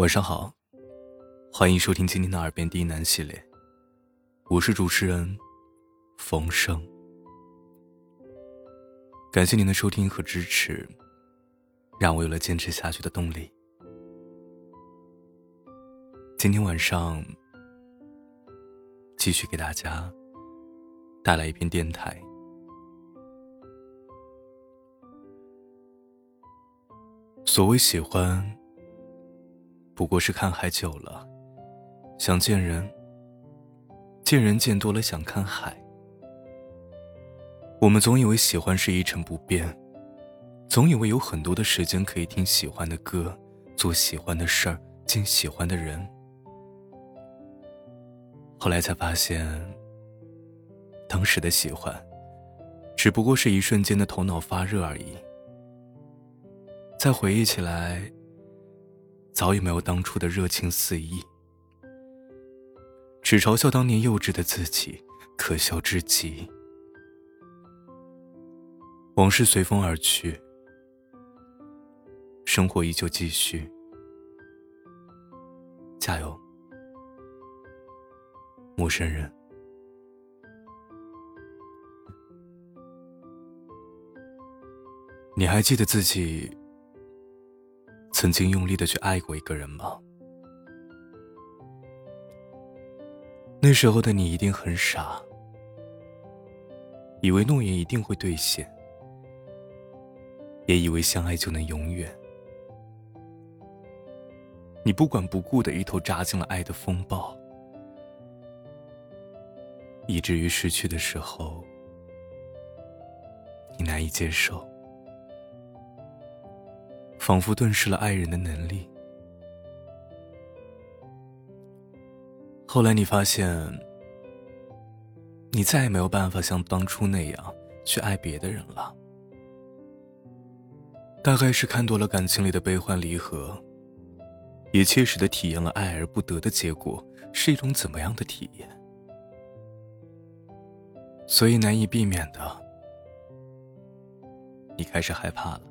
晚上好，欢迎收听今天的《耳边低喃》系列，我是主持人冯生。感谢您的收听和支持，让我有了坚持下去的动力。今天晚上继续给大家带来一篇电台。所谓喜欢，不过是看海久了，想见人；见人见多了，想看海。我们总以为喜欢是一成不变，总以为有很多的时间可以听喜欢的歌，做喜欢的事儿，见喜欢的人。后来才发现，当时的喜欢，只不过是一瞬间的头脑发热而已。再回忆起来，早已没有当初的热情肆意，只嘲笑当年幼稚的自己，可笑至极。往事随风而去，生活依旧继续。加油，陌生人。你还记得自己？曾经用力的去爱过一个人吗？那时候的你一定很傻，以为诺言一定会兑现，也以为相爱就能永远。你不管不顾的一头扎进了爱的风暴，以至于失去的时候，你难以接受。仿佛顿失了爱人的能力。后来你发现，你再也没有办法像当初那样去爱别的人了。大概是看多了感情里的悲欢离合，也切实的体验了爱而不得的结果是一种怎么样的体验，所以难以避免的，你开始害怕了。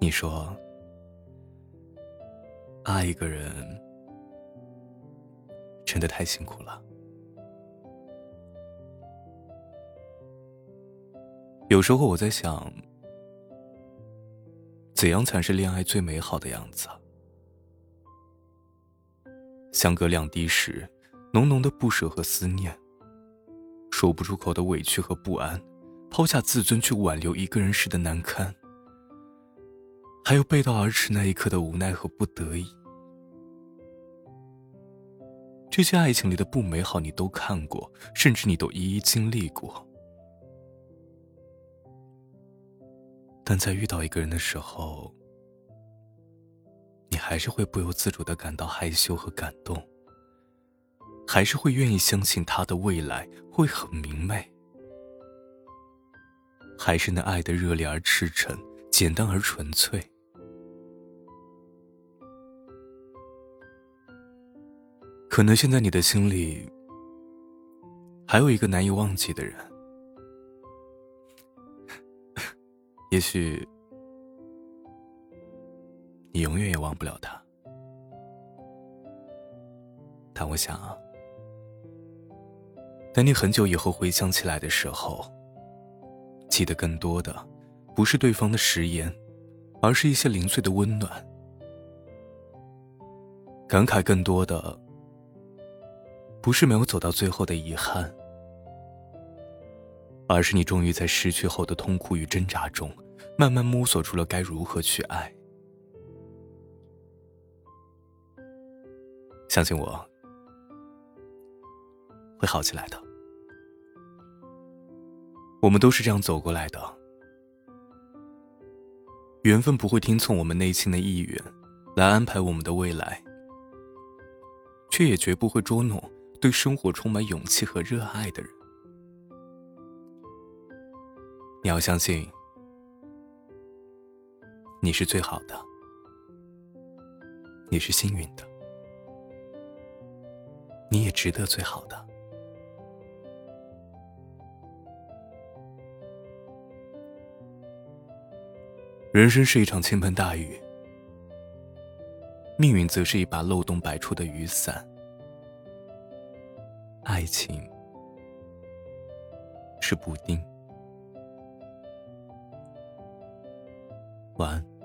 你说，爱一个人真的太辛苦了。有时候我在想，怎样才是恋爱最美好的样子？相隔两地时，浓浓的不舍和思念，说不出口的委屈和不安，抛下自尊去挽留一个人时的难堪。还有背道而驰那一刻的无奈和不得已，这些爱情里的不美好你都看过，甚至你都一一经历过。但在遇到一个人的时候，你还是会不由自主的感到害羞和感动，还是会愿意相信他的未来会很明媚，还是那爱的热烈而赤诚，简单而纯粹。可能现在你的心里还有一个难以忘记的人，也许你永远也忘不了他。但我想啊，等你很久以后回想起来的时候，记得更多的不是对方的食言，而是一些零碎的温暖，感慨更多的。不是没有走到最后的遗憾，而是你终于在失去后的痛苦与挣扎中，慢慢摸索出了该如何去爱。相信我，会好起来的。我们都是这样走过来的，缘分不会听从我们内心的意愿，来安排我们的未来，却也绝不会捉弄。对生活充满勇气和热爱的人，你要相信，你是最好的，你是幸运的，你也值得最好的。人生是一场倾盆大雨，命运则是一把漏洞百出的雨伞。爱情是补丁。晚安。